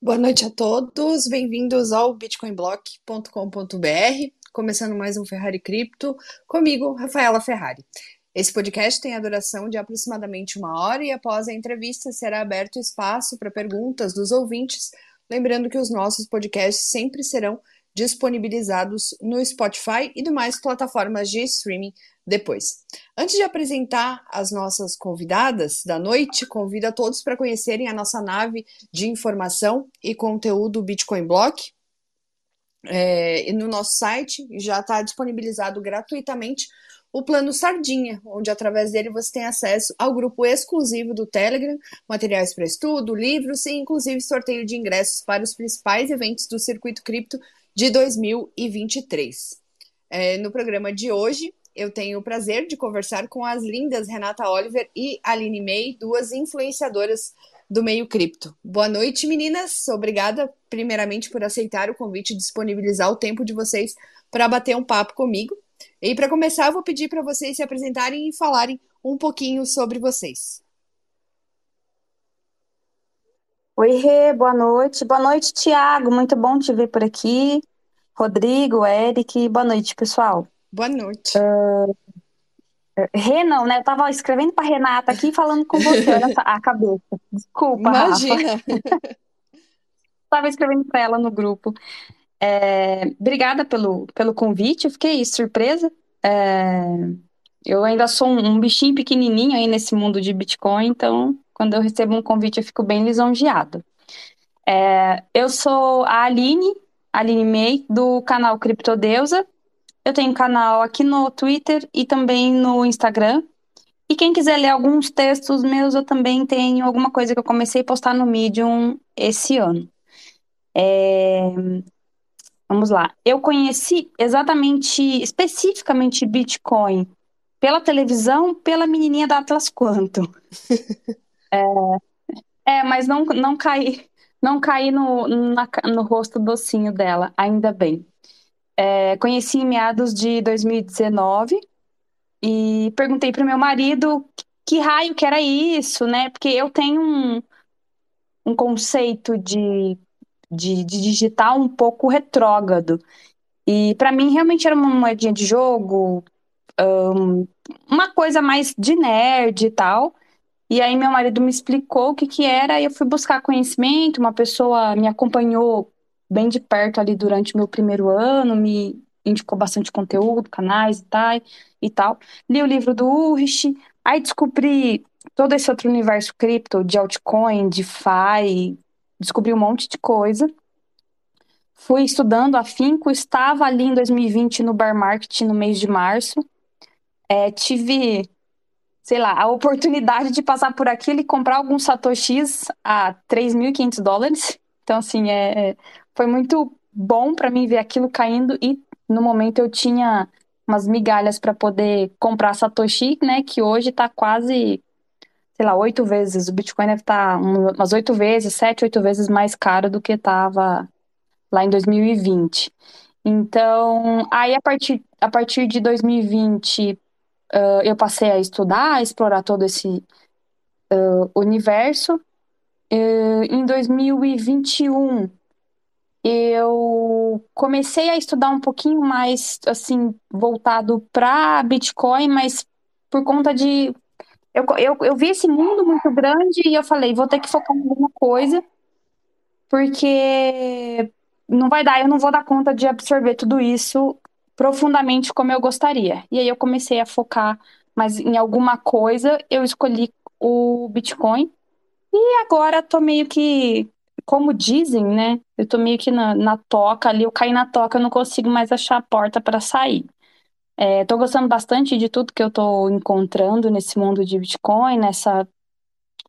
Boa noite a todos, bem-vindos ao bitcoinblock.com.br, começando mais um Ferrari Cripto, comigo, Rafaela Ferrari. Esse podcast tem a duração de aproximadamente uma hora e após a entrevista será aberto espaço para perguntas dos ouvintes, lembrando que os nossos podcasts sempre serão disponibilizados no Spotify e demais plataformas de streaming depois. Antes de apresentar as nossas convidadas da noite, convido a todos para conhecerem a nossa nave de informação e conteúdo Bitcoin Block. É, no nosso site já está disponibilizado gratuitamente o plano Sardinha, onde através dele você tem acesso ao grupo exclusivo do Telegram, materiais para estudo, livros e inclusive sorteio de ingressos para os principais eventos do circuito cripto de 2023. É, no programa de hoje, eu tenho o prazer de conversar com as lindas Renata Oliver e Aline May, duas influenciadoras do meio cripto. Boa noite, meninas. Obrigada, primeiramente, por aceitar o convite e disponibilizar o tempo de vocês para bater um papo comigo. E para começar, eu vou pedir para vocês se apresentarem e falarem um pouquinho sobre vocês. Oi, Rê, boa noite. Boa noite, Tiago. Muito bom te ver por aqui. Rodrigo, Eric, boa noite, pessoal. Boa noite. Uh, Rê, não, né? Eu tava escrevendo para Renata aqui falando com você, olha a cabeça. Desculpa, Imagina. Estava escrevendo para ela no grupo. É, obrigada pelo, pelo convite, eu fiquei surpresa. É, eu ainda sou um, um, bichinho pequenininho aí nesse mundo de Bitcoin, então quando eu recebo um convite eu fico bem lisonjeado. É, eu sou a Aline, Aline May, do canal Criptodeusa. Eu tenho canal aqui no Twitter e também no Instagram. E quem quiser ler alguns textos meus, eu também tenho alguma coisa que eu comecei a postar no Medium esse ano. É... Vamos lá. Eu conheci exatamente, especificamente Bitcoin pela televisão, pela menininha da Atlas Quanto. é... é, mas não, não caí, não caí no, na, no rosto docinho dela, ainda bem. É, conheci em meados de 2019 e perguntei para o meu marido que raio que era isso, né? Porque eu tenho um, um conceito de, de, de digital um pouco retrógrado. E para mim realmente era uma moedinha de jogo, um, uma coisa mais de nerd e tal. E aí meu marido me explicou o que que era e eu fui buscar conhecimento, uma pessoa me acompanhou bem de perto ali durante o meu primeiro ano, me indicou bastante conteúdo, canais e tal, e tal. Li o livro do Ulrich, aí descobri todo esse outro universo cripto, de altcoin, de DeFi, descobri um monte de coisa. Fui estudando afinco, estava ali em 2020 no Bear Market, no mês de março. É, tive, sei lá, a oportunidade de passar por aquilo e comprar alguns satoshis a 3.500 dólares. Então, assim, é, foi muito bom para mim ver aquilo caindo e no momento eu tinha umas migalhas para poder comprar Satoshi, né, que hoje está quase, sei lá, oito vezes, o Bitcoin deve estar tá umas oito vezes, sete, oito vezes mais caro do que estava lá em 2020. Então, aí a partir, a partir de 2020, uh, eu passei a estudar, a explorar todo esse uh, universo. Uh, em 2021, eu comecei a estudar um pouquinho mais, assim, voltado para Bitcoin, mas por conta de. Eu, eu, eu vi esse mundo muito grande e eu falei, vou ter que focar em alguma coisa, porque não vai dar, eu não vou dar conta de absorver tudo isso profundamente como eu gostaria. E aí eu comecei a focar mais em alguma coisa, eu escolhi o Bitcoin. E agora tô meio que como dizem, né? Eu tô meio que na, na toca ali, eu caí na toca, eu não consigo mais achar a porta para sair. É, tô gostando bastante de tudo que eu tô encontrando nesse mundo de Bitcoin, nessa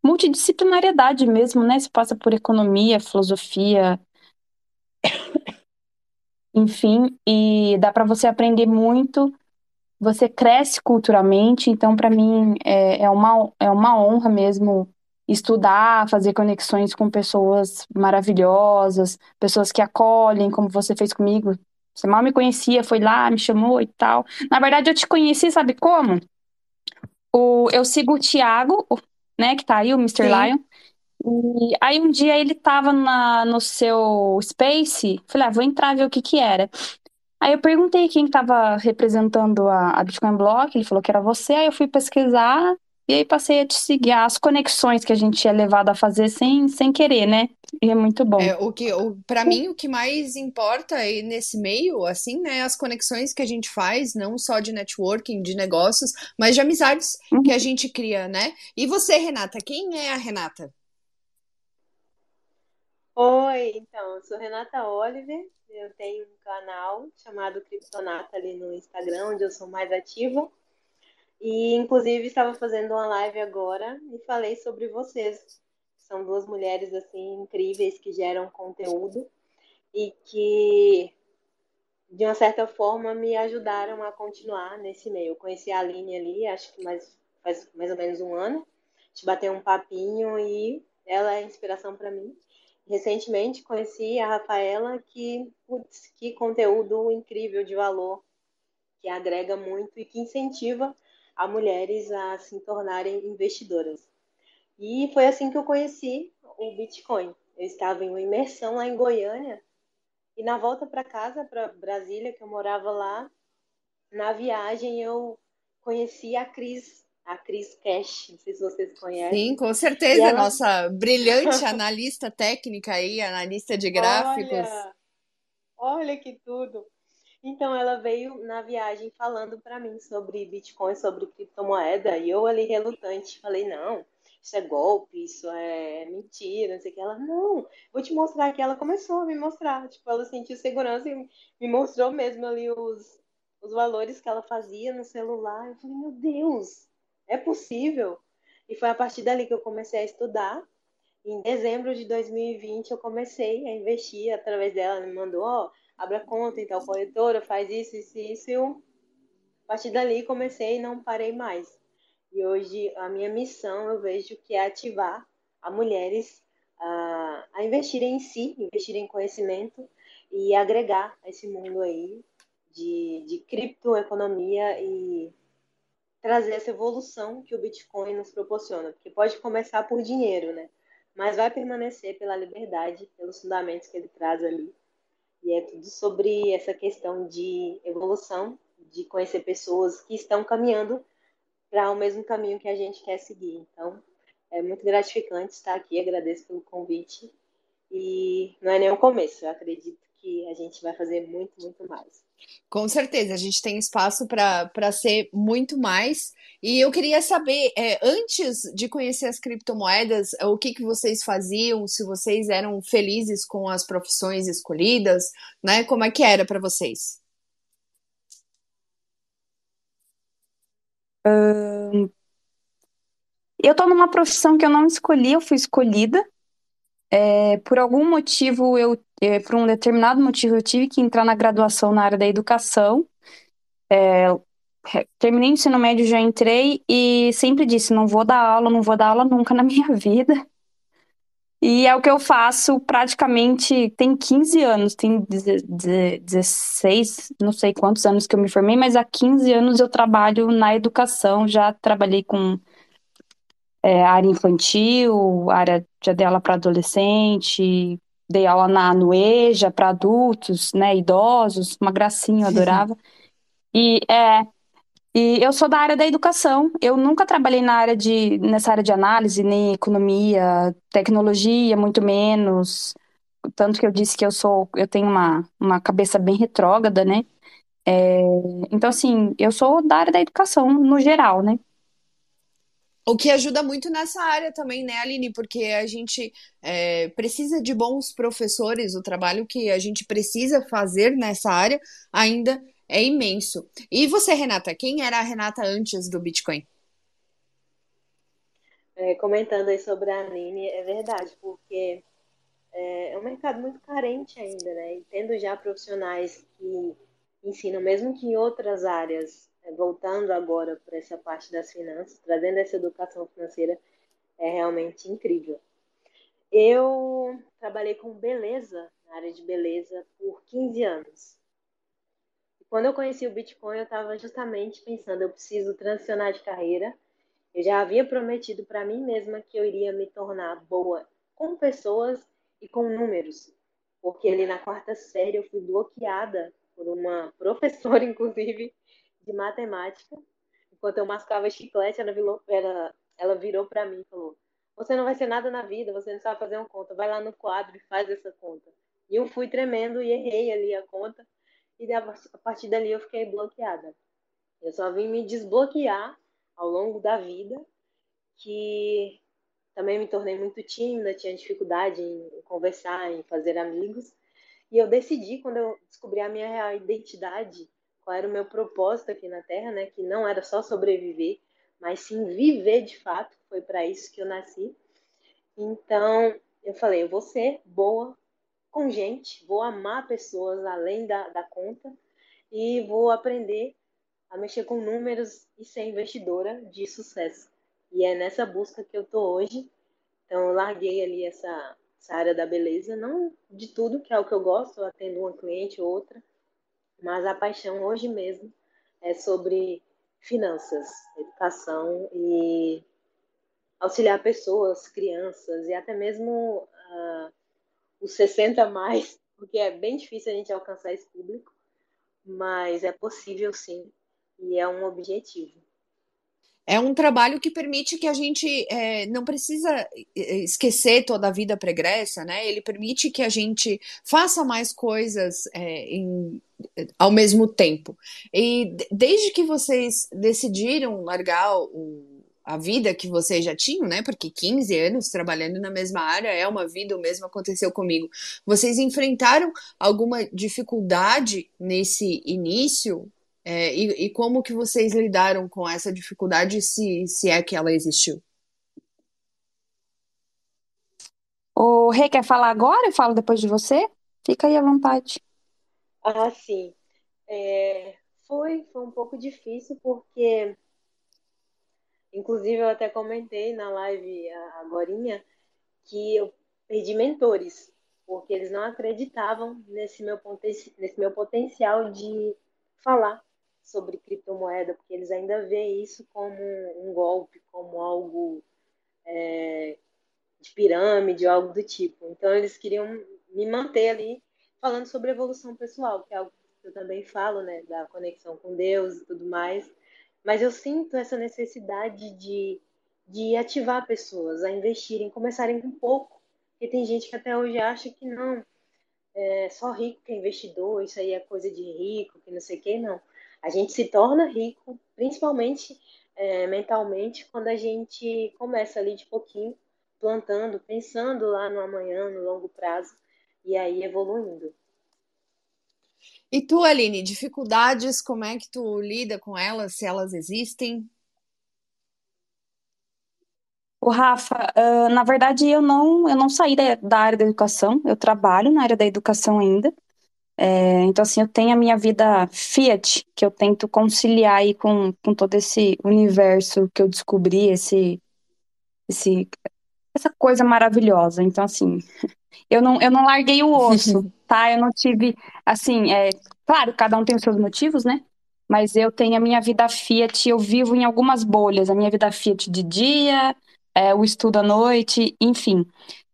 multidisciplinariedade mesmo, né? Se passa por economia, filosofia, enfim, e dá para você aprender muito, você cresce culturalmente, então para mim é, é, uma, é uma honra mesmo estudar, fazer conexões com pessoas maravilhosas, pessoas que acolhem, como você fez comigo. Você mal me conhecia, foi lá, me chamou e tal. Na verdade, eu te conheci, sabe como? O, eu sigo o Thiago, né, que tá aí, o Mr. Sim. Lion. E aí um dia ele tava na, no seu Space, falei, ah, vou entrar ver o que que era. Aí eu perguntei quem estava representando a, a Bitcoin Block, ele falou que era você, aí eu fui pesquisar e aí passei a te seguir as conexões que a gente é levado a fazer sem, sem querer, né? E é muito bom. É, o que, o, para mim, o que mais importa aí nesse meio, assim, né, as conexões que a gente faz, não só de networking, de negócios, mas de amizades uhum. que a gente cria, né? E você, Renata, quem é a Renata? Oi, então, eu sou Renata Oliver, eu tenho um canal chamado Criptonata ali no Instagram, onde eu sou mais ativa. E, inclusive, estava fazendo uma live agora e falei sobre vocês. São duas mulheres, assim, incríveis que geram conteúdo e que, de uma certa forma, me ajudaram a continuar nesse meio. Eu conheci a Aline ali, acho que mais, faz mais ou menos um ano. A gente bateu um papinho e ela é inspiração para mim. Recentemente conheci a Rafaela, que, putz, que conteúdo incrível de valor, que agrega muito e que incentiva a mulheres a se tornarem investidoras. E foi assim que eu conheci o Bitcoin. Eu estava em uma imersão lá em Goiânia e na volta para casa, para Brasília, que eu morava lá, na viagem eu conheci a Cris, a Cris Cash, não sei se vocês conhecem. Sim, com certeza, ela... nossa brilhante analista técnica aí, analista de gráficos. Olha, olha que tudo. Então ela veio na viagem falando para mim sobre Bitcoin, sobre criptomoeda, e eu ali relutante falei: "Não, isso é golpe, isso é mentira, não sei o que". Ela: "Não, vou te mostrar que ela começou a me mostrar, tipo, ela sentiu segurança e me mostrou mesmo ali os os valores que ela fazia no celular. Eu falei: "Meu Deus, é possível?". E foi a partir dali que eu comecei a estudar. Em dezembro de 2020 eu comecei a investir através dela, ela me mandou, ó, oh, abra conta tal corretora, faz isso, isso, isso. Eu, a partir dali, comecei e não parei mais. E hoje a minha missão eu vejo que é ativar a mulheres a, a investirem em si, investirem em conhecimento e agregar esse mundo aí de, de criptoeconomia e trazer essa evolução que o Bitcoin nos proporciona. Porque pode começar por dinheiro, né? Mas vai permanecer pela liberdade, pelos fundamentos que ele traz ali e é tudo sobre essa questão de evolução, de conhecer pessoas que estão caminhando para o mesmo caminho que a gente quer seguir. Então, é muito gratificante estar aqui, agradeço pelo convite. E não é nem o começo, eu acredito que a gente vai fazer muito, muito mais. Com certeza, a gente tem espaço para ser muito mais. E eu queria saber, é, antes de conhecer as criptomoedas, o que, que vocês faziam, se vocês eram felizes com as profissões escolhidas, né? Como é que era para vocês? eu estou numa profissão que eu não escolhi, eu fui escolhida. É, por algum motivo, eu, é, por um determinado motivo, eu tive que entrar na graduação na área da educação. É, terminei o ensino médio, já entrei e sempre disse: não vou dar aula, não vou dar aula nunca na minha vida. E é o que eu faço praticamente tem 15 anos, tem 16, não sei quantos anos que eu me formei, mas há 15 anos eu trabalho na educação, já trabalhei com é, área infantil, área já dei aula para adolescente, dei aula na Nueja para adultos, né, idosos, uma gracinha, eu adorava. E é, e eu sou da área da educação. Eu nunca trabalhei na área de, nessa área de análise, nem economia, tecnologia, muito menos. Tanto que eu disse que eu sou, eu tenho uma, uma cabeça bem retrógrada, né? É, então, assim, eu sou da área da educação no geral, né? O que ajuda muito nessa área também, né, Aline? Porque a gente é, precisa de bons professores, o trabalho que a gente precisa fazer nessa área ainda é imenso. E você, Renata, quem era a Renata antes do Bitcoin? É, comentando aí sobre a Aline, é verdade, porque é, é um mercado muito carente ainda, né? E tendo já profissionais que ensinam, mesmo que em outras áreas, voltando agora para essa parte das finanças, trazendo essa educação financeira, é realmente incrível. Eu trabalhei com beleza, na área de beleza, por 15 anos. Quando eu conheci o Bitcoin, eu estava justamente pensando, eu preciso transicionar de carreira. Eu já havia prometido para mim mesma que eu iria me tornar boa com pessoas e com números. Porque ali na quarta série eu fui bloqueada por uma professora, inclusive, de matemática. Enquanto eu mascava chiclete, ela virou, ela, ela virou para mim e falou: Você não vai ser nada na vida, você não sabe fazer uma conta, vai lá no quadro e faz essa conta. E eu fui tremendo e errei ali a conta. E a partir dali eu fiquei bloqueada. Eu só vim me desbloquear ao longo da vida, que também me tornei muito tímida, tinha dificuldade em conversar, em fazer amigos. E eu decidi, quando eu descobri a minha real identidade, qual era o meu propósito aqui na Terra, né? Que não era só sobreviver, mas sim viver de fato. Foi para isso que eu nasci. Então, eu falei, eu vou ser boa com gente, vou amar pessoas além da, da conta e vou aprender a mexer com números e ser investidora de sucesso. E é nessa busca que eu tô hoje. Então eu larguei ali essa, essa área da beleza, não de tudo, que é o que eu gosto, eu atendo uma cliente ou outra, mas a paixão hoje mesmo é sobre finanças, educação e auxiliar pessoas, crianças e até mesmo uh, os 60 a mais, porque é bem difícil a gente alcançar esse público, mas é possível sim e é um objetivo. É um trabalho que permite que a gente é, não precisa é, esquecer toda a vida pregressa, né? Ele permite que a gente faça mais coisas é, em, ao mesmo tempo. E desde que vocês decidiram largar o, a vida que vocês já tinham, né? Porque 15 anos trabalhando na mesma área é uma vida, o mesmo aconteceu comigo. Vocês enfrentaram alguma dificuldade nesse início é, e, e, como que vocês lidaram com essa dificuldade, se, se é que ela existiu? O Rê quer falar agora? Eu falo depois de você? Fica aí à vontade. Ah, sim. É, foi, foi um pouco difícil porque, inclusive, eu até comentei na live agora que eu perdi mentores, porque eles não acreditavam nesse meu, nesse meu potencial de falar sobre criptomoeda, porque eles ainda veem isso como um golpe, como algo é, de pirâmide, algo do tipo. Então eles queriam me manter ali falando sobre evolução pessoal, que é algo que eu também falo, né, da conexão com Deus e tudo mais. Mas eu sinto essa necessidade de, de ativar pessoas a investirem, começarem com pouco. Porque tem gente que até hoje acha que não, é só rico que é investidor, isso aí é coisa de rico, que não sei o que, não. A gente se torna rico, principalmente é, mentalmente, quando a gente começa ali de pouquinho, plantando, pensando lá no amanhã, no longo prazo, e aí evoluindo. E tu, Aline, dificuldades, como é que tu lida com elas, se elas existem? O Rafa, uh, na verdade eu não, eu não saí da, da área da educação, eu trabalho na área da educação ainda, é, então, assim, eu tenho a minha vida Fiat, que eu tento conciliar aí com, com todo esse universo que eu descobri, esse, esse, essa coisa maravilhosa. Então, assim, eu não, eu não larguei o osso, tá? Eu não tive, assim, é, claro, cada um tem os seus motivos, né? Mas eu tenho a minha vida Fiat, eu vivo em algumas bolhas. A minha vida Fiat de dia, é, o estudo à noite, enfim.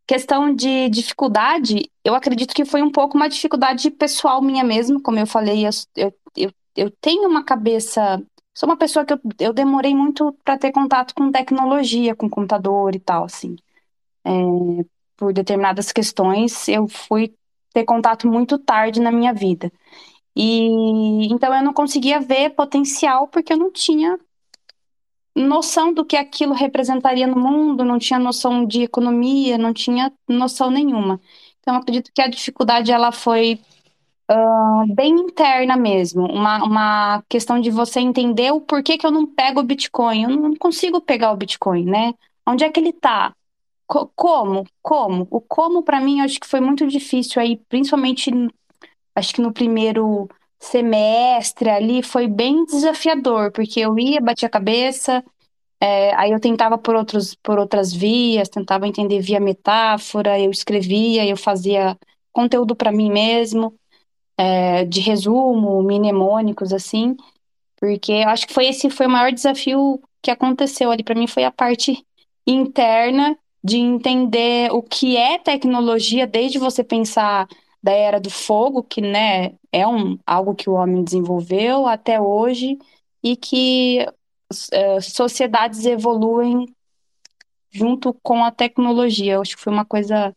Questão de dificuldade, eu acredito que foi um pouco uma dificuldade pessoal minha mesmo, como eu falei, eu, eu, eu tenho uma cabeça. Sou uma pessoa que eu, eu demorei muito para ter contato com tecnologia, com computador e tal, assim. É, por determinadas questões, eu fui ter contato muito tarde na minha vida. E então eu não conseguia ver potencial porque eu não tinha noção do que aquilo representaria no mundo, não tinha noção de economia, não tinha noção nenhuma. Então, acredito que a dificuldade ela foi uh, bem interna mesmo, uma, uma questão de você entender o porquê que eu não pego o Bitcoin. Eu não consigo pegar o Bitcoin, né? Onde é que ele está? Co como? Como? O como, para mim, acho que foi muito difícil aí, principalmente, acho que no primeiro semestre ali foi bem desafiador, porque eu ia, batia a cabeça, é, aí eu tentava por, outros, por outras vias, tentava entender via metáfora, eu escrevia, eu fazia conteúdo para mim mesmo, é, de resumo, mnemônicos, assim, porque eu acho que foi esse foi o maior desafio que aconteceu ali para mim, foi a parte interna de entender o que é tecnologia, desde você pensar da era do fogo, que né, é um, algo que o homem desenvolveu até hoje, e que uh, sociedades evoluem junto com a tecnologia. Eu acho que foi uma coisa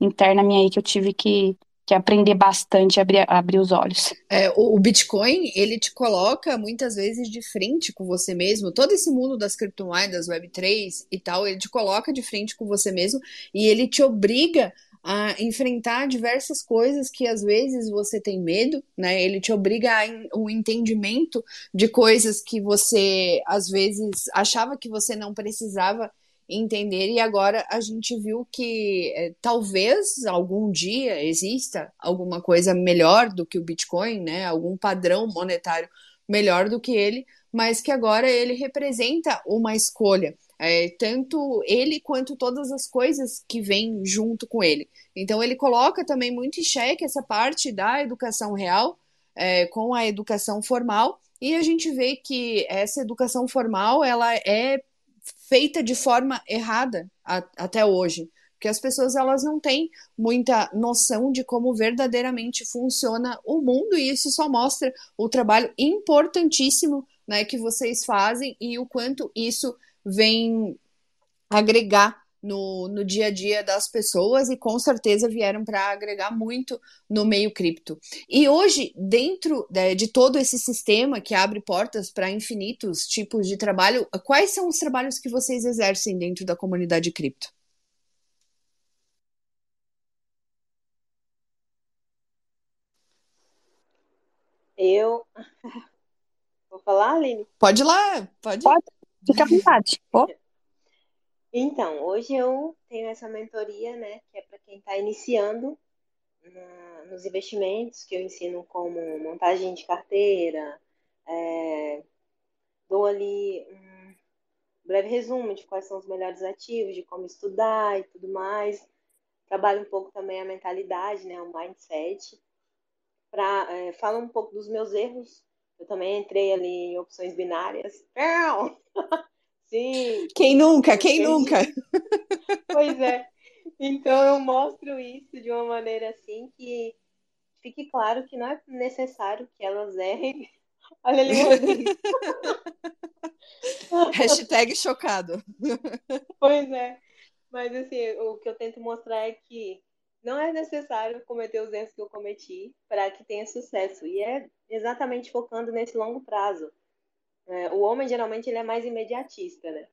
interna minha aí que eu tive que, que aprender bastante, abrir, abrir os olhos. É, o, o Bitcoin, ele te coloca muitas vezes de frente com você mesmo. Todo esse mundo das criptomoedas, Web3 e tal, ele te coloca de frente com você mesmo e ele te obriga a enfrentar diversas coisas que às vezes você tem medo, né? Ele te obriga a um entendimento de coisas que você às vezes achava que você não precisava entender e agora a gente viu que é, talvez algum dia exista alguma coisa melhor do que o Bitcoin, né? Algum padrão monetário melhor do que ele, mas que agora ele representa uma escolha. É, tanto ele quanto todas as coisas que vêm junto com ele. Então ele coloca também muito em xeque essa parte da educação real é, com a educação formal. E a gente vê que essa educação formal ela é feita de forma errada a, até hoje, porque as pessoas elas não têm muita noção de como verdadeiramente funciona o mundo. E isso só mostra o trabalho importantíssimo né, que vocês fazem e o quanto isso vem agregar no, no dia a dia das pessoas e com certeza vieram para agregar muito no meio cripto. E hoje, dentro de, de todo esse sistema que abre portas para infinitos tipos de trabalho, quais são os trabalhos que vocês exercem dentro da comunidade cripto? Eu. Vou falar, Aline? Pode ir lá, pode. Pode, fica à vontade. Oh. Então, hoje eu tenho essa mentoria, né, que é para quem está iniciando na, nos investimentos, que eu ensino como montagem de carteira, é, dou ali um breve resumo de quais são os melhores ativos, de como estudar e tudo mais. Trabalho um pouco também a mentalidade, né, o mindset. Pra, é, falo um pouco dos meus erros. Eu também entrei ali em opções binárias. Sim. Quem nunca? Quem nunca? Pois é. Então eu mostro isso de uma maneira assim que fique claro que não é necessário que elas errem. Olha ali. Hashtag chocado. Pois é. Mas assim, o que eu tento mostrar é que não é necessário cometer os erros que eu cometi para que tenha sucesso. E é exatamente focando nesse longo prazo. É, o homem geralmente ele é mais imediatista, né?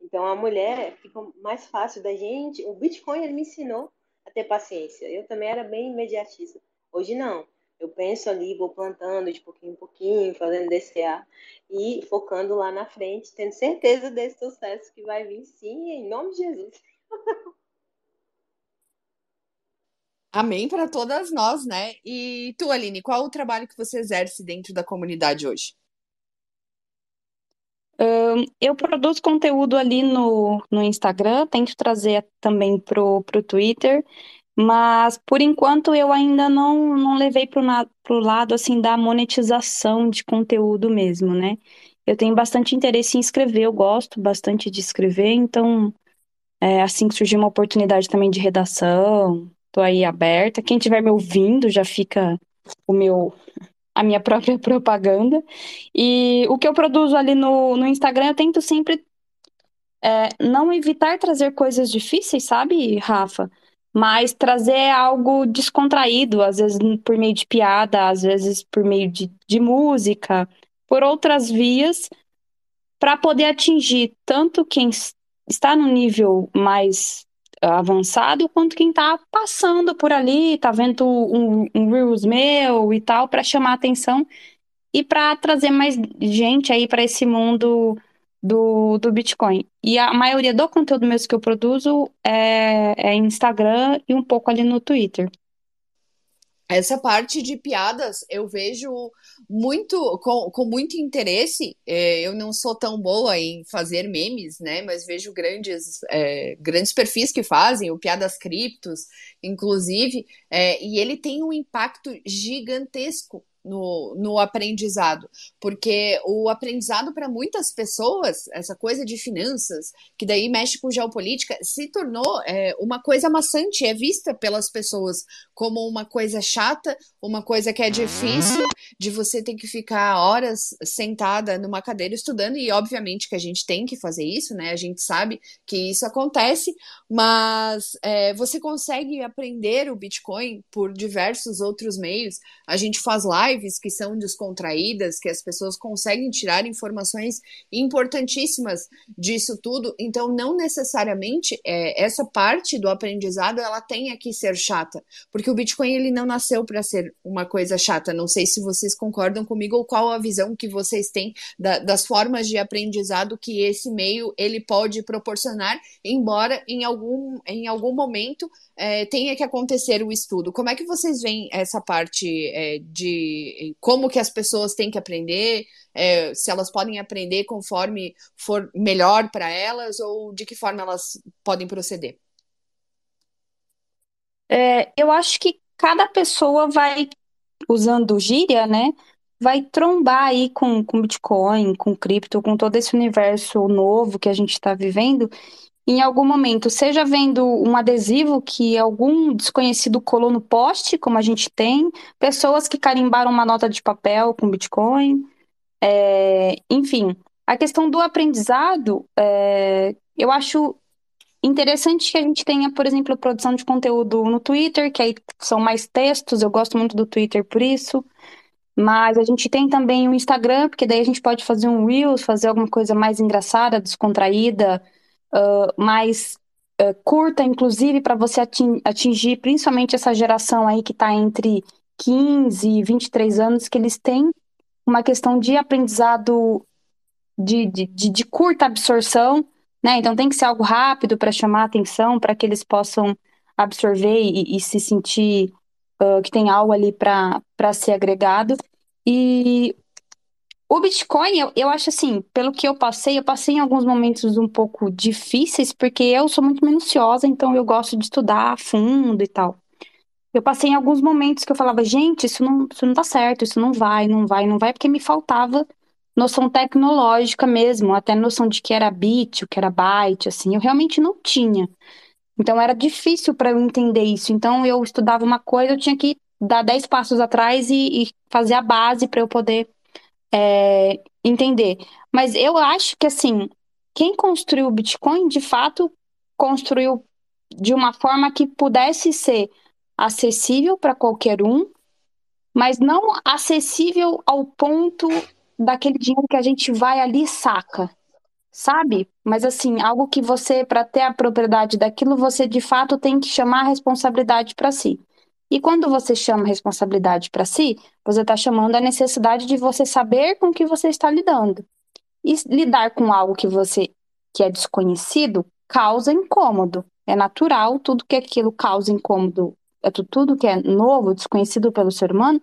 Então a mulher fica mais fácil da gente. O Bitcoin ele me ensinou a ter paciência. Eu também era bem imediatista. Hoje não. Eu penso ali, vou plantando de pouquinho em pouquinho, fazendo DCA e focando lá na frente, tendo certeza desse sucesso que vai vir sim, em nome de Jesus. Amém para todas nós, né? E tu, Aline, qual o trabalho que você exerce dentro da comunidade hoje? eu produzo conteúdo ali no, no Instagram, tento trazer também pro, pro Twitter, mas por enquanto eu ainda não, não levei na, pro lado assim da monetização de conteúdo mesmo, né? Eu tenho bastante interesse em escrever, eu gosto bastante de escrever, então é, assim que surgir uma oportunidade também de redação, tô aí aberta. Quem estiver me ouvindo já fica o meu a minha própria propaganda. E o que eu produzo ali no, no Instagram, eu tento sempre é, não evitar trazer coisas difíceis, sabe, Rafa? Mas trazer algo descontraído, às vezes por meio de piada, às vezes por meio de, de música, por outras vias, para poder atingir tanto quem está no nível mais avançado quanto quem está passando por ali, está vendo um, um Reels meu e tal, para chamar atenção e para trazer mais gente aí para esse mundo do, do Bitcoin. E a maioria do conteúdo mesmo que eu produzo é, é Instagram e um pouco ali no Twitter essa parte de piadas eu vejo muito com, com muito interesse. É, eu não sou tão boa em fazer memes, né? Mas vejo grandes é, grandes perfis que fazem, o Piadas Criptos, inclusive, é, e ele tem um impacto gigantesco no, no aprendizado, porque o aprendizado para muitas pessoas, essa coisa de finanças, que daí mexe com geopolítica, se tornou é, uma coisa maçante, é vista pelas pessoas como uma coisa chata, uma coisa que é difícil, de você ter que ficar horas sentada numa cadeira estudando, e obviamente que a gente tem que fazer isso, né? A gente sabe que isso acontece, mas é, você consegue aprender o Bitcoin por diversos outros meios. A gente faz lives que são descontraídas, que as pessoas conseguem tirar informações importantíssimas disso tudo. Então, não necessariamente é, essa parte do aprendizado ela tenha que ser chata, porque o Bitcoin ele não nasceu para ser uma coisa chata. Não sei se vocês concordam comigo ou qual a visão que vocês têm da, das formas de aprendizado que esse meio ele pode proporcionar, embora em algum, em algum momento é, tenha que acontecer o estudo. Como é que vocês veem essa parte é, de como que as pessoas têm que aprender, é, se elas podem aprender conforme for melhor para elas ou de que forma elas podem proceder? É, eu acho que cada pessoa vai, usando gíria, né, vai trombar aí com, com Bitcoin, com cripto, com todo esse universo novo que a gente está vivendo, em algum momento, seja vendo um adesivo que algum desconhecido colou no poste, como a gente tem, pessoas que carimbaram uma nota de papel com Bitcoin, é, enfim. A questão do aprendizado, é, eu acho interessante que a gente tenha, por exemplo, produção de conteúdo no Twitter, que aí são mais textos, eu gosto muito do Twitter por isso. Mas a gente tem também o Instagram, porque daí a gente pode fazer um Reels, fazer alguma coisa mais engraçada, descontraída, mais uh, curta, inclusive, para você atingir principalmente essa geração aí que está entre 15 e 23 anos, que eles têm uma questão de aprendizado de, de, de, de curta absorção, né? Então tem que ser algo rápido para chamar atenção, para que eles possam absorver e, e se sentir uh, que tem algo ali para ser agregado. E o Bitcoin, eu, eu acho assim, pelo que eu passei, eu passei em alguns momentos um pouco difíceis, porque eu sou muito minuciosa, então eu gosto de estudar a fundo e tal. Eu passei em alguns momentos que eu falava, gente, isso não, isso não tá certo, isso não vai, não vai, não vai, porque me faltava noção tecnológica mesmo, até noção de que era bit, o que era byte, assim, eu realmente não tinha. Então era difícil para eu entender isso. Então eu estudava uma coisa, eu tinha que dar dez passos atrás e, e fazer a base para eu poder é, entender. Mas eu acho que, assim, quem construiu o Bitcoin, de fato, construiu de uma forma que pudesse ser acessível para qualquer um, mas não acessível ao ponto daquele dinheiro que a gente vai ali e saca, sabe? Mas assim, algo que você, para ter a propriedade daquilo, você de fato tem que chamar a responsabilidade para si. E quando você chama responsabilidade para si, você está chamando a necessidade de você saber com o que você está lidando. E lidar com algo que você que é desconhecido causa incômodo. É natural, tudo que aquilo causa incômodo, é tudo que é novo, desconhecido pelo ser humano,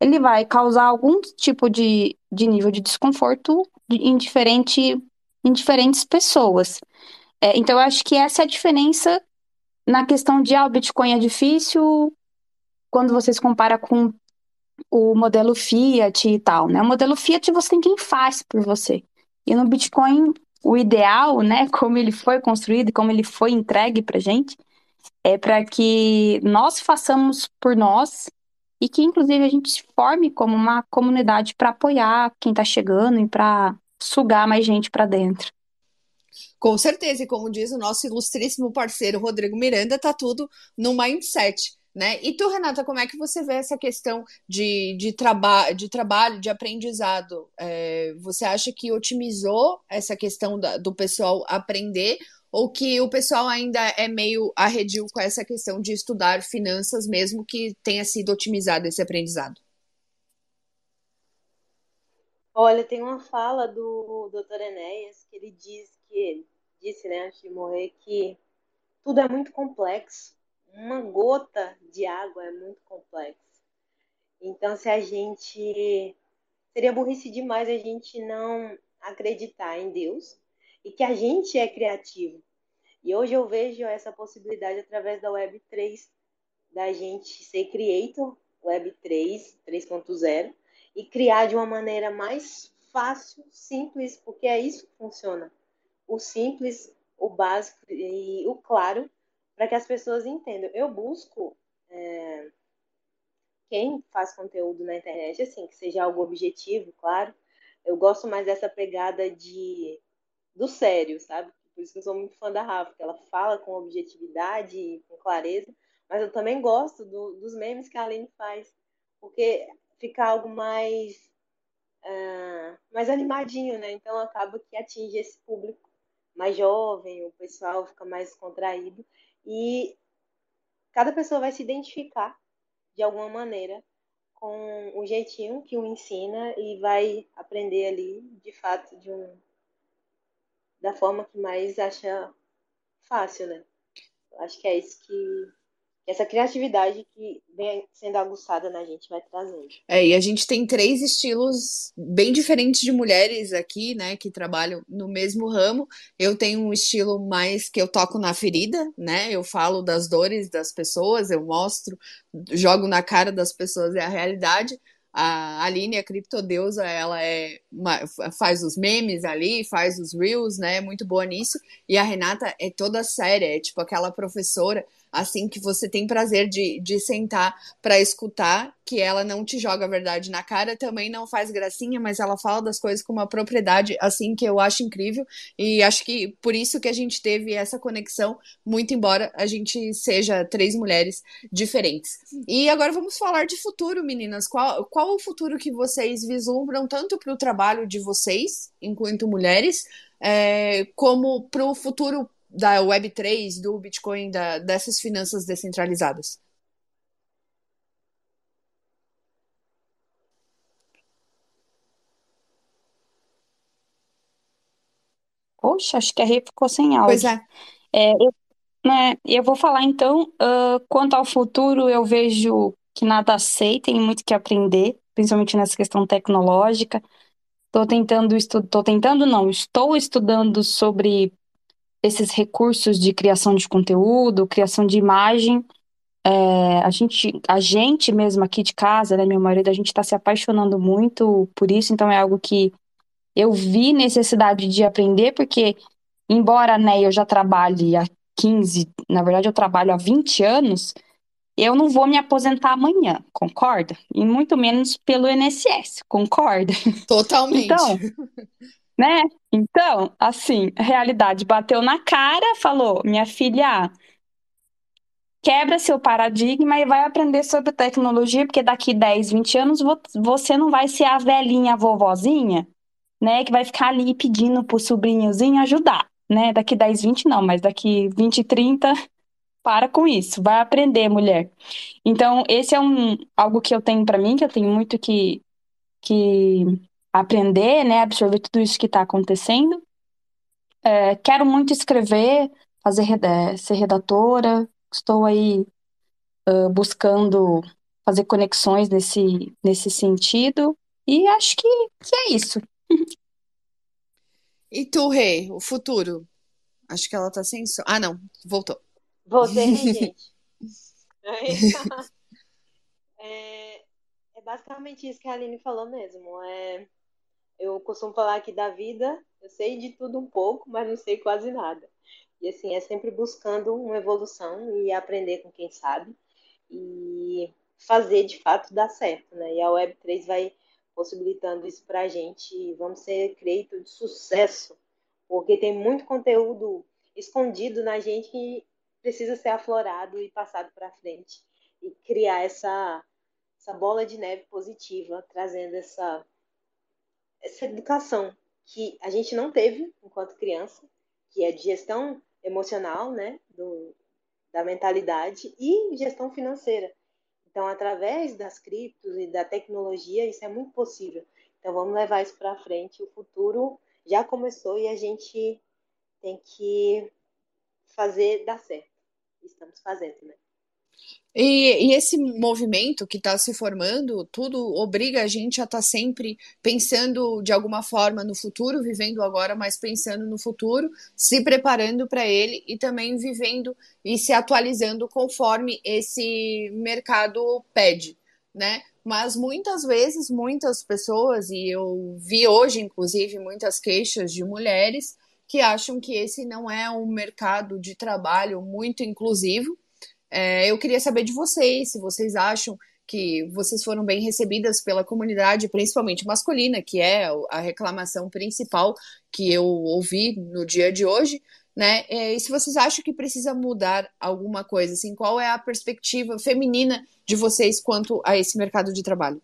ele vai causar algum tipo de, de nível de desconforto em, diferente, em diferentes pessoas. É, então, eu acho que essa é a diferença na questão de ah, o Bitcoin é difícil, quando vocês comparam com o modelo Fiat e tal, né? O modelo Fiat você tem quem faz por você. E no Bitcoin, o ideal, né, como ele foi construído e como ele foi entregue para gente, é para que nós façamos por nós e que, inclusive, a gente se forme como uma comunidade para apoiar quem está chegando e para sugar mais gente para dentro. Com certeza, e como diz o nosso ilustríssimo parceiro Rodrigo Miranda, tá tudo no mindset. Né? E tu, Renata, como é que você vê essa questão de, de, traba de trabalho, de aprendizado? É, você acha que otimizou essa questão da, do pessoal aprender ou que o pessoal ainda é meio arredio com essa questão de estudar finanças, mesmo que tenha sido otimizado esse aprendizado? Olha, tem uma fala do Dr. Enéas que ele diz que disse, né, antes de morrer, que tudo é muito complexo uma gota de água é muito complexo. Então, se a gente. Seria burrice demais a gente não acreditar em Deus e que a gente é criativo. E hoje eu vejo essa possibilidade através da Web 3, da gente ser creator, Web 3, 3.0, e criar de uma maneira mais fácil, simples, porque é isso que funciona. O simples, o básico e o claro, para que as pessoas entendam. Eu busco é, quem faz conteúdo na internet, assim, que seja algo objetivo, claro. Eu gosto mais dessa pegada de do sério, sabe? Por isso que eu sou muito fã da Rafa, que ela fala com objetividade e com clareza, mas eu também gosto do, dos memes que a Aline faz, porque fica algo mais, uh, mais animadinho, né? Então acaba que atinge esse público mais jovem, o pessoal fica mais contraído e cada pessoa vai se identificar de alguma maneira com o jeitinho que o ensina e vai aprender ali, de fato, de um da forma que mais acha fácil, né? Acho que é isso que essa criatividade que vem sendo aguçada na gente vai trazendo. É, e a gente tem três estilos bem diferentes de mulheres aqui, né, que trabalham no mesmo ramo. Eu tenho um estilo mais que eu toco na ferida, né? Eu falo das dores das pessoas, eu mostro, jogo na cara das pessoas é a realidade. A Aline, a criptodeusa, ela é uma, faz os memes ali, faz os reels, né? É muito boa nisso. E a Renata é toda séria, é tipo aquela professora assim que você tem prazer de, de sentar para escutar, que ela não te joga a verdade na cara, também não faz gracinha, mas ela fala das coisas com uma propriedade assim que eu acho incrível e acho que por isso que a gente teve essa conexão, muito embora a gente seja três mulheres diferentes. E agora vamos falar de futuro, meninas. Qual, qual o futuro que vocês vislumbram tanto para o trabalho de vocês, enquanto mulheres, é, como para o futuro da Web3, do Bitcoin, da, dessas finanças descentralizadas? Poxa, acho que a Rê ficou sem áudio. Pois é. é eu, né, eu vou falar então, uh, quanto ao futuro, eu vejo que nada sei, tem muito que aprender, principalmente nessa questão tecnológica. Estou tentando estudar, estou tentando não, estou estudando sobre esses recursos de criação de conteúdo, criação de imagem. É, a gente, a gente mesmo aqui de casa, né, meu marido, a gente está se apaixonando muito por isso, então é algo que eu vi necessidade de aprender, porque embora né, eu já trabalhe há 15, na verdade eu trabalho há 20 anos, eu não vou me aposentar amanhã, concorda? E muito menos pelo INSS, concorda? Totalmente. Então, né? Então, assim, a realidade bateu na cara, falou: minha filha, quebra seu paradigma e vai aprender sobre tecnologia, porque daqui 10, 20 anos você não vai ser a velhinha vovozinha, né, que vai ficar ali pedindo pro sobrinhozinho ajudar, né? Daqui 10, 20 não, mas daqui 20, 30, para com isso, vai aprender, mulher. Então, esse é um algo que eu tenho para mim, que eu tenho muito que que aprender, né, absorver tudo isso que está acontecendo. É, quero muito escrever, fazer é, ser redatora. Estou aí uh, buscando fazer conexões nesse, nesse sentido. E acho que, que é isso. E tu, Rei, o futuro? Acho que ela tá sem som. Ah, não, voltou. Voltei, gente. é, é basicamente isso que a Aline falou mesmo. É eu costumo falar aqui da vida, eu sei de tudo um pouco, mas não sei quase nada. E assim, é sempre buscando uma evolução e aprender com quem sabe e fazer de fato dar certo, né? E a Web3 vai possibilitando isso para a gente. Vamos ser crédito de sucesso, porque tem muito conteúdo escondido na gente que precisa ser aflorado e passado para frente e criar essa, essa bola de neve positiva, trazendo essa essa educação que a gente não teve enquanto criança, que é de gestão emocional, né, do, da mentalidade e gestão financeira. Então, através das criptos e da tecnologia, isso é muito possível. Então, vamos levar isso para frente. O futuro já começou e a gente tem que fazer dar certo. Estamos fazendo, né? E, e, esse movimento que está se formando, tudo obriga a gente a estar tá sempre pensando de alguma forma no futuro, vivendo agora, mas pensando no futuro, se preparando para ele e também vivendo e se atualizando conforme esse mercado pede, né? Mas muitas vezes, muitas pessoas, e eu vi hoje, inclusive, muitas queixas de mulheres que acham que esse não é um mercado de trabalho muito inclusivo. É, eu queria saber de vocês, se vocês acham que vocês foram bem recebidas pela comunidade, principalmente masculina, que é a reclamação principal que eu ouvi no dia de hoje, né? É, e se vocês acham que precisa mudar alguma coisa, assim, qual é a perspectiva feminina de vocês quanto a esse mercado de trabalho?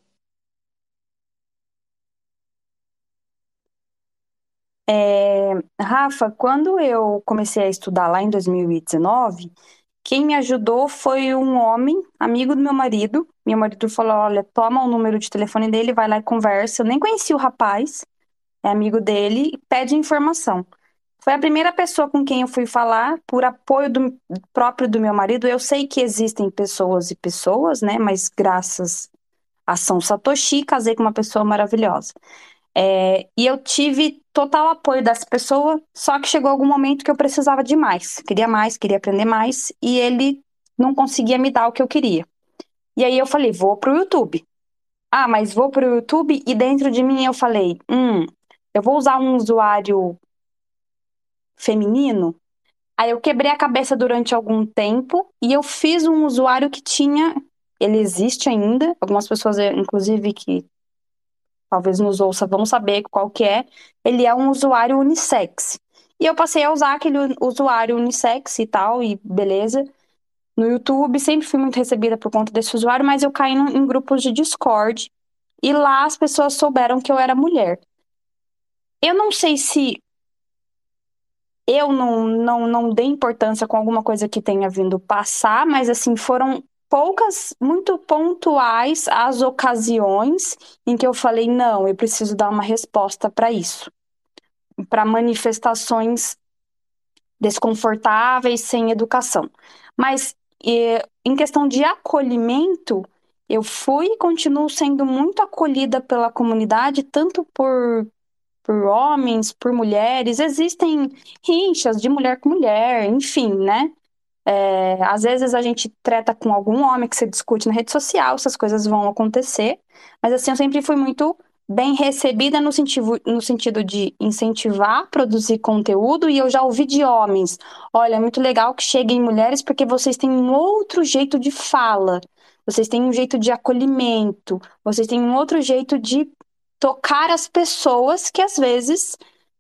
É, Rafa, quando eu comecei a estudar lá em 2019, quem me ajudou foi um homem, amigo do meu marido. Meu marido falou: Olha, toma o número de telefone dele, vai lá e conversa. Eu nem conhecia o rapaz, é amigo dele, e pede informação. Foi a primeira pessoa com quem eu fui falar, por apoio do próprio do meu marido. Eu sei que existem pessoas e pessoas, né? Mas graças a São Satoshi, casei com uma pessoa maravilhosa. É, e eu tive total apoio dessa pessoa, só que chegou algum momento que eu precisava de mais. Queria mais, queria aprender mais, e ele não conseguia me dar o que eu queria. E aí eu falei, vou pro YouTube. Ah, mas vou pro YouTube, e dentro de mim eu falei, hum, eu vou usar um usuário feminino. Aí eu quebrei a cabeça durante algum tempo, e eu fiz um usuário que tinha ele existe ainda. Algumas pessoas, inclusive, que talvez nos ouça vão saber qual que é, ele é um usuário unissex. E eu passei a usar aquele usuário unissex e tal, e beleza. No YouTube, sempre fui muito recebida por conta desse usuário, mas eu caí em grupos de Discord, e lá as pessoas souberam que eu era mulher. Eu não sei se eu não, não, não dei importância com alguma coisa que tenha vindo passar, mas assim, foram poucas, muito pontuais as ocasiões em que eu falei: não, eu preciso dar uma resposta para isso, para manifestações desconfortáveis sem educação. Mas em questão de acolhimento, eu fui e continuo sendo muito acolhida pela comunidade, tanto por, por homens, por mulheres. Existem rinchas de mulher com mulher, enfim, né? É, às vezes a gente treta com algum homem que você discute na rede social, essas coisas vão acontecer, mas assim, eu sempre fui muito bem recebida no sentido, no sentido de incentivar a produzir conteúdo, e eu já ouvi de homens: olha, é muito legal que cheguem mulheres porque vocês têm um outro jeito de fala, vocês têm um jeito de acolhimento, vocês têm um outro jeito de tocar as pessoas que às vezes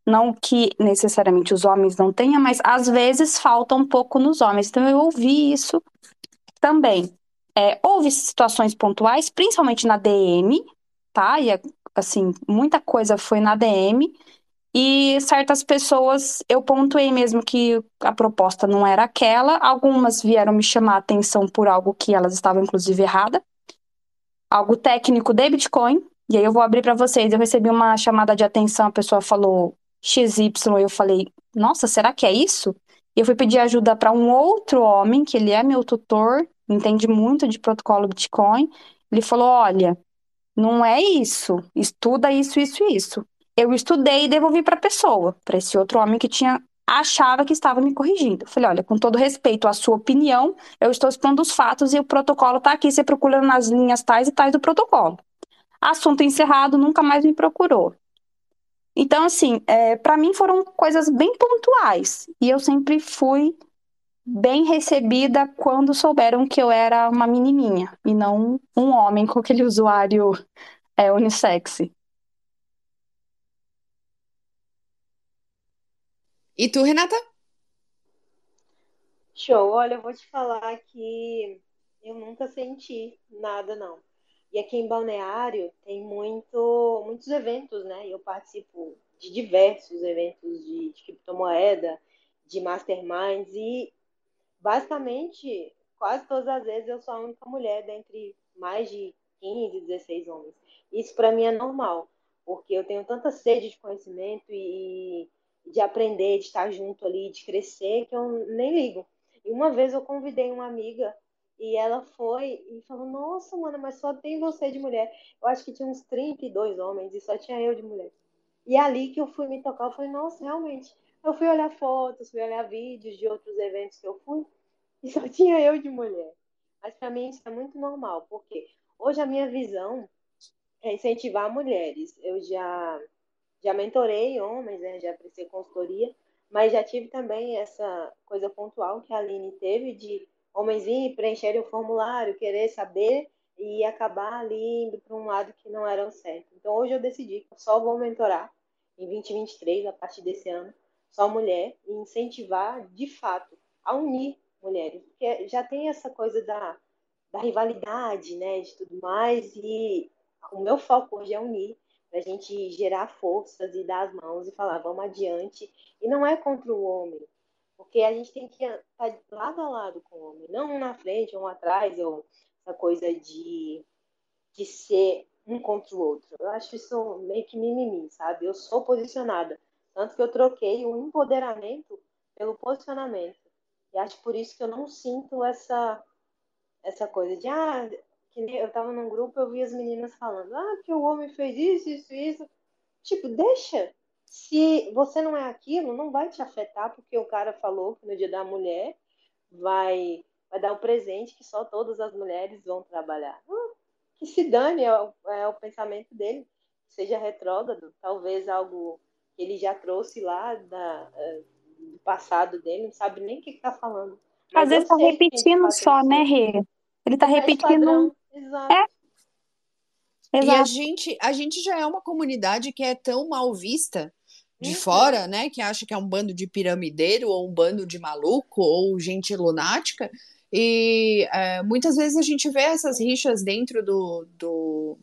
não que necessariamente os homens não tenham, mas às vezes falta um pouco nos homens. Então eu ouvi isso também. É, houve situações pontuais, principalmente na DM, tá? E assim, muita coisa foi na DM. E certas pessoas, eu pontuei mesmo que a proposta não era aquela. Algumas vieram me chamar a atenção por algo que elas estavam, inclusive, errada. Algo técnico de Bitcoin. E aí eu vou abrir para vocês. Eu recebi uma chamada de atenção, a pessoa falou XY, eu falei, nossa, será que é isso? E eu fui pedir ajuda para um outro homem, que ele é meu tutor, entende muito de protocolo Bitcoin. Ele falou: olha, não é isso, estuda isso, isso isso. Eu estudei e devolvi para a pessoa, para esse outro homem que tinha achava que estava me corrigindo. Eu falei: olha, com todo respeito à sua opinião, eu estou expondo os fatos e o protocolo está aqui, você procura nas linhas tais e tais do protocolo. Assunto encerrado, nunca mais me procurou. Então, assim, é, para mim foram coisas bem pontuais. E eu sempre fui bem recebida quando souberam que eu era uma menininha e não um homem com aquele usuário é, unissex. E tu, Renata? Show. Olha, eu vou te falar que eu nunca senti nada, não. E aqui em Balneário tem muito, muitos eventos, né? Eu participo de diversos eventos de, de criptomoeda, de masterminds e basicamente quase todas as vezes eu sou a única mulher dentre mais de 15, 16 homens. Isso para mim é normal, porque eu tenho tanta sede de conhecimento e de aprender, de estar junto ali, de crescer, que eu nem ligo. E uma vez eu convidei uma amiga e ela foi e falou: Nossa, mano, mas só tem você de mulher. Eu acho que tinha uns 32 homens e só tinha eu de mulher. E ali que eu fui me tocar, eu falei: Nossa, realmente. Eu fui olhar fotos, fui olhar vídeos de outros eventos que eu fui e só tinha eu de mulher. Mas para mim isso é muito normal, porque Hoje a minha visão é incentivar mulheres. Eu já já mentorei homens, né? já prestei consultoria, mas já tive também essa coisa pontual que a Aline teve de homens virem preencherem o formulário, querer saber e acabar ali indo para um lado que não era o certo. Então hoje eu decidi que só vou mentorar em 2023, a partir desse ano, só mulher, e incentivar de fato a unir mulheres, porque já tem essa coisa da, da rivalidade, né, de tudo mais, e o meu foco hoje é unir, para a gente gerar forças e dar as mãos e falar, vamos adiante, e não é contra o homem, porque a gente tem que estar lado a lado com o homem, não um na frente, um atrás, ou essa coisa de, de ser um contra o outro. Eu acho isso meio que mimimi, sabe? Eu sou posicionada. Tanto que eu troquei o empoderamento pelo posicionamento. E acho por isso que eu não sinto essa, essa coisa de, ah, que eu tava num grupo, eu vi as meninas falando, ah, que o homem fez isso, isso, isso. Tipo, deixa. Se você não é aquilo, não vai te afetar, porque o cara falou que no dia da mulher vai, vai dar o presente que só todas as mulheres vão trabalhar. Ah, que se dane, é o, é o pensamento dele, seja retrógrado, talvez algo que ele já trouxe lá da, é, do passado dele, não sabe nem o que está falando. Mas Às vezes está repetindo só, né, Rê? Ele está repetindo. Exato. É. Exato. E a gente, a gente já é uma comunidade que é tão mal vista de uhum. fora, né? Que acha que é um bando de piramideiro, ou um bando de maluco, ou gente lunática, e é, muitas vezes a gente vê essas rixas dentro do, do,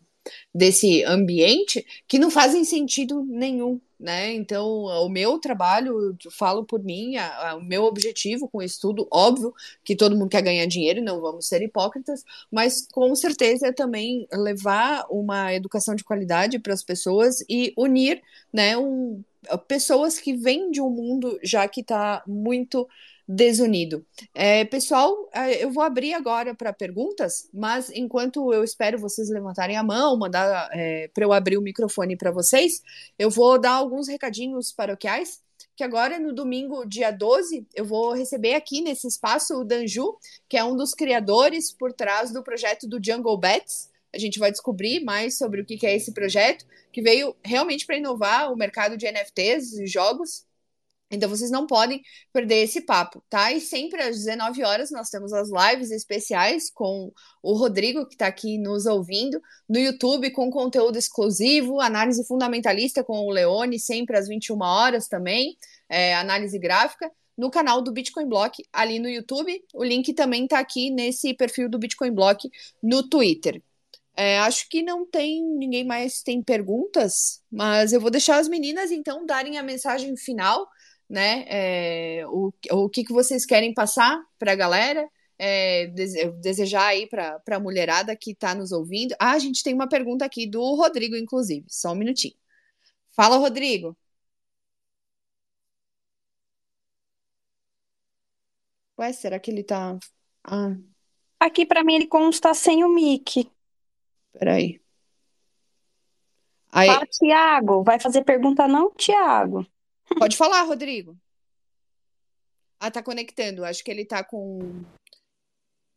desse ambiente que não fazem sentido nenhum, né? Então, o meu trabalho, falo por mim, a, a, o meu objetivo com o estudo, óbvio que todo mundo quer ganhar dinheiro, não vamos ser hipócritas, mas com certeza é também levar uma educação de qualidade para as pessoas e unir, né, um, pessoas que vêm de um mundo já que está muito desunido. É, pessoal, é, eu vou abrir agora para perguntas, mas enquanto eu espero vocês levantarem a mão, mandar é, para eu abrir o microfone para vocês, eu vou dar alguns recadinhos paroquiais. Que agora, no domingo, dia 12, eu vou receber aqui nesse espaço o Danju, que é um dos criadores por trás do projeto do Jungle Bets. A gente vai descobrir mais sobre o que é esse projeto, que veio realmente para inovar o mercado de NFTs e jogos. Então vocês não podem perder esse papo, tá? E sempre às 19 horas nós temos as lives especiais com o Rodrigo, que está aqui nos ouvindo, no YouTube com conteúdo exclusivo, análise fundamentalista com o Leone, sempre às 21 horas também, é, análise gráfica, no canal do Bitcoin Block ali no YouTube. O link também está aqui nesse perfil do Bitcoin Block no Twitter. É, acho que não tem ninguém mais tem perguntas, mas eu vou deixar as meninas então darem a mensagem final né? É, o, o que, que vocês querem passar para a galera? É, desejar aí para a mulherada que está nos ouvindo. Ah, a gente tem uma pergunta aqui do Rodrigo, inclusive. Só um minutinho. Fala, Rodrigo. Ué, será que ele tá. Ah. Aqui para mim ele consta sem o mic. Peraí. Aí... Fala, Tiago. Vai fazer pergunta não, Tiago? Pode falar, Rodrigo. Ah, tá conectando. Acho que ele tá com.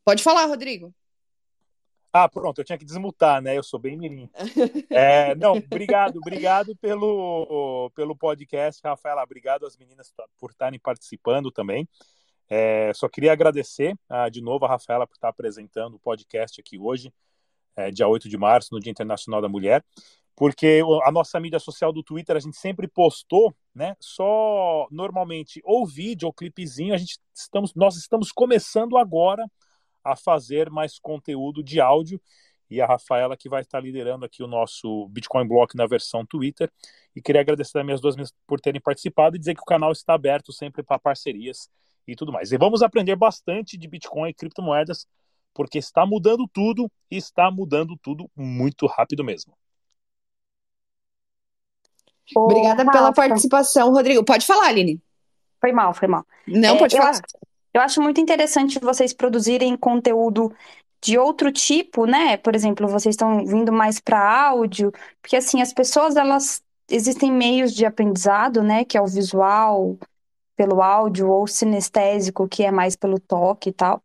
Pode falar, Rodrigo. Ah, pronto, eu tinha que desmutar, né? Eu sou bem mirim. É, não, obrigado, obrigado pelo, pelo podcast, Rafaela. Obrigado às meninas por estarem participando também. É, só queria agradecer ah, de novo a Rafaela por estar apresentando o podcast aqui hoje, é, dia 8 de março, no Dia Internacional da Mulher porque a nossa mídia social do Twitter a gente sempre postou, né? Só normalmente ou vídeo ou clipezinho, a gente estamos nós estamos começando agora a fazer mais conteúdo de áudio e a Rafaela que vai estar liderando aqui o nosso Bitcoin Block na versão Twitter. E queria agradecer também as duas por terem participado e dizer que o canal está aberto sempre para parcerias e tudo mais. E vamos aprender bastante de Bitcoin e criptomoedas, porque está mudando tudo e está mudando tudo muito rápido mesmo. Obrigada Rafa. pela participação, Rodrigo. Pode falar, Aline. Foi mal, foi mal. Não, é, pode eu falar. Acho, eu acho muito interessante vocês produzirem conteúdo de outro tipo, né? Por exemplo, vocês estão vindo mais para áudio, porque assim, as pessoas, elas existem meios de aprendizado, né, que é o visual, pelo áudio ou sinestésico, que é mais pelo toque e tal.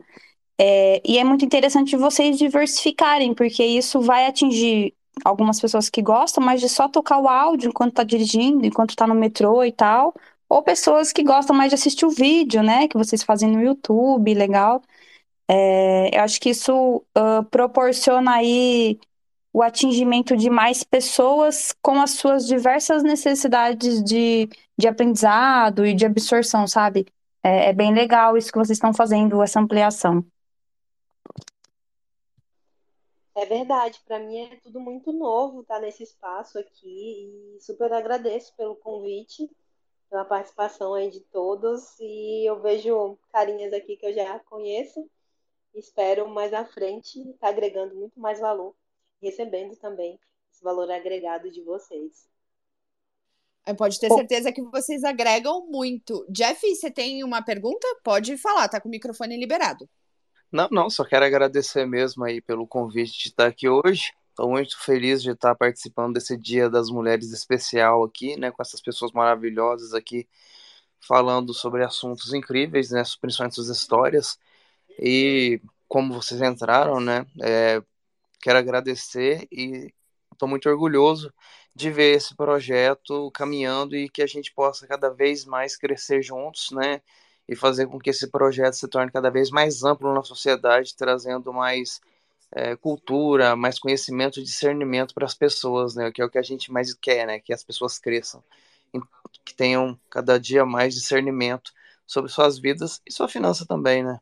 É, e é muito interessante vocês diversificarem, porque isso vai atingir algumas pessoas que gostam, mas de só tocar o áudio enquanto está dirigindo, enquanto está no metrô e tal, ou pessoas que gostam mais de assistir o vídeo, né, que vocês fazem no YouTube, legal. É, eu acho que isso uh, proporciona aí o atingimento de mais pessoas com as suas diversas necessidades de, de aprendizado e de absorção, sabe? É, é bem legal isso que vocês estão fazendo, essa ampliação. É verdade, para mim é tudo muito novo estar tá nesse espaço aqui e super agradeço pelo convite, pela participação aí de todos e eu vejo carinhas aqui que eu já conheço. Espero mais à frente estar tá agregando muito mais valor, recebendo também esse valor agregado de vocês. Pode ter certeza que vocês agregam muito. Jeff, você tem uma pergunta? Pode falar, tá com o microfone liberado. Não, não, só quero agradecer mesmo aí pelo convite de estar aqui hoje. Estou muito feliz de estar participando desse Dia das Mulheres especial aqui, né, com essas pessoas maravilhosas aqui falando sobre assuntos incríveis, né, principalmente suas histórias. E como vocês entraram, né, é, quero agradecer e estou muito orgulhoso de ver esse projeto caminhando e que a gente possa cada vez mais crescer juntos, né, e fazer com que esse projeto se torne cada vez mais amplo na sociedade, trazendo mais é, cultura, mais conhecimento e discernimento para as pessoas, né? Que é o que a gente mais quer, né? Que as pessoas cresçam, que tenham cada dia mais discernimento sobre suas vidas e sua finança também, né?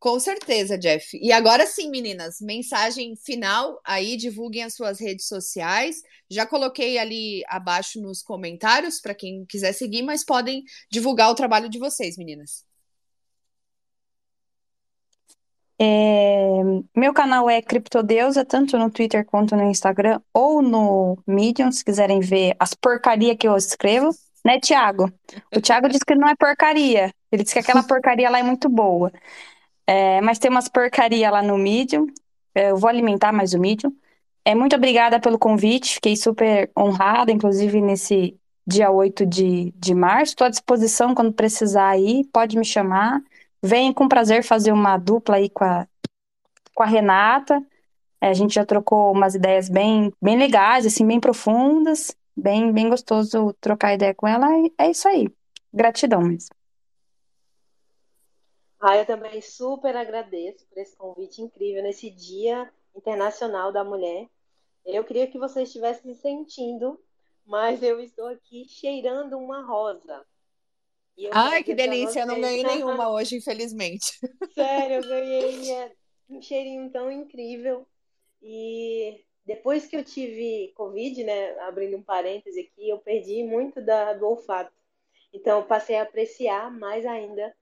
Com certeza, Jeff. E agora sim, meninas, mensagem final aí, divulguem as suas redes sociais. Já coloquei ali abaixo nos comentários para quem quiser seguir, mas podem divulgar o trabalho de vocês, meninas. É, meu canal é Criptodeusa, tanto no Twitter quanto no Instagram ou no Medium, se quiserem ver as porcarias que eu escrevo, né, Tiago? O Tiago disse que não é porcaria, ele disse que aquela porcaria lá é muito boa. É, mas tem umas porcaria lá no Medium. É, eu vou alimentar mais o Medium. É, muito obrigada pelo convite, fiquei super honrada, inclusive nesse dia 8 de, de março. Estou à disposição quando precisar aí, pode me chamar. Venho com prazer fazer uma dupla aí com a, com a Renata. É, a gente já trocou umas ideias bem, bem legais, assim, bem profundas. Bem, bem gostoso trocar ideia com ela. É isso aí. Gratidão mesmo. Ah, eu também super agradeço por esse convite incrível nesse Dia Internacional da Mulher. Eu queria que você estivesse se sentindo, mas eu estou aqui cheirando uma rosa. Ai, que delícia! Eu não ganhei nenhuma hoje, infelizmente. Sério, eu ganhei é, um cheirinho tão incrível. E depois que eu tive Covid, né, abrindo um parêntese aqui, eu perdi muito da, do olfato. Então, eu passei a apreciar mais ainda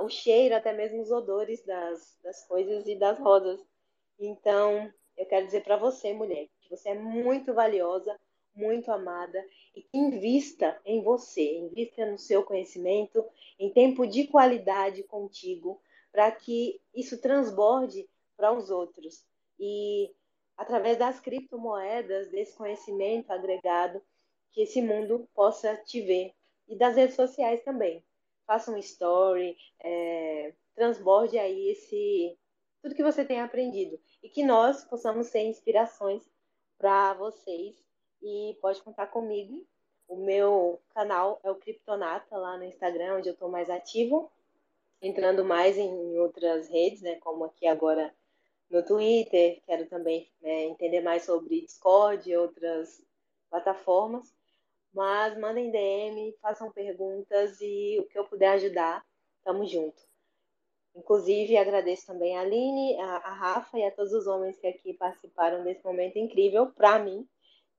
o cheiro, até mesmo os odores das, das coisas e das rosas. Então, eu quero dizer para você, mulher, que você é muito valiosa, muito amada e invista em você, invista no seu conhecimento, em tempo de qualidade contigo, para que isso transborde para os outros. E através das criptomoedas, desse conhecimento agregado, que esse mundo possa te ver e das redes sociais também faça um story, é, transborde aí esse tudo que você tem aprendido e que nós possamos ser inspirações para vocês e pode contar comigo. O meu canal é o Criptonata lá no Instagram, onde eu estou mais ativo, entrando mais em outras redes, né, como aqui agora no Twitter. Quero também é, entender mais sobre Discord e outras plataformas. Mas mandem DM, façam perguntas e o que eu puder ajudar, tamo junto. Inclusive, agradeço também a Aline, a, a Rafa e a todos os homens que aqui participaram desse momento incrível para mim.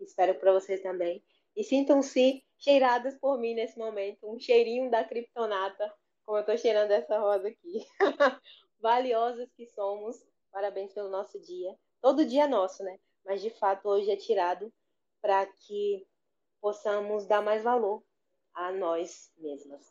Espero para vocês também. E sintam-se cheiradas por mim nesse momento. Um cheirinho da criptonata, como eu estou cheirando essa rosa aqui. Valiosas que somos. Parabéns pelo nosso dia. Todo dia é nosso, né? Mas de fato hoje é tirado para que possamos dar mais valor a nós mesmas.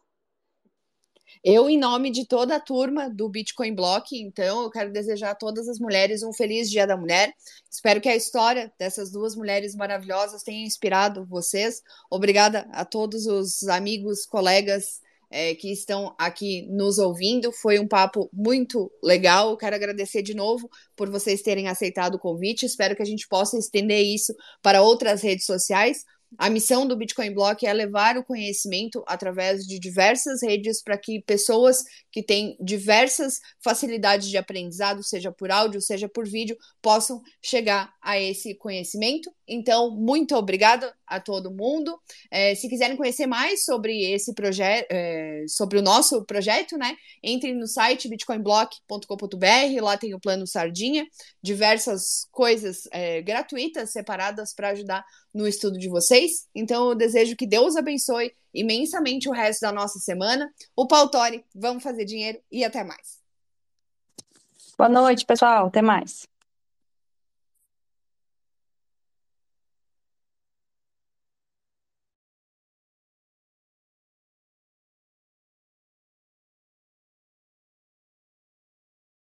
Eu, em nome de toda a turma do Bitcoin Block, então, eu quero desejar a todas as mulheres um feliz Dia da Mulher. Espero que a história dessas duas mulheres maravilhosas tenha inspirado vocês. Obrigada a todos os amigos, colegas é, que estão aqui nos ouvindo. Foi um papo muito legal. Quero agradecer de novo por vocês terem aceitado o convite. Espero que a gente possa estender isso para outras redes sociais. A missão do Bitcoin Block é levar o conhecimento através de diversas redes para que pessoas que têm diversas facilidades de aprendizado, seja por áudio, seja por vídeo, possam chegar a esse conhecimento. Então, muito obrigada a todo mundo. É, se quiserem conhecer mais sobre esse projeto, é, sobre o nosso projeto, né? Entrem no site bitcoinblock.com.br, lá tem o plano Sardinha, diversas coisas é, gratuitas separadas para ajudar no estudo de vocês. Então, eu desejo que Deus abençoe imensamente o resto da nossa semana. O Pautori, vamos fazer dinheiro e até mais. Boa noite, pessoal. Até mais.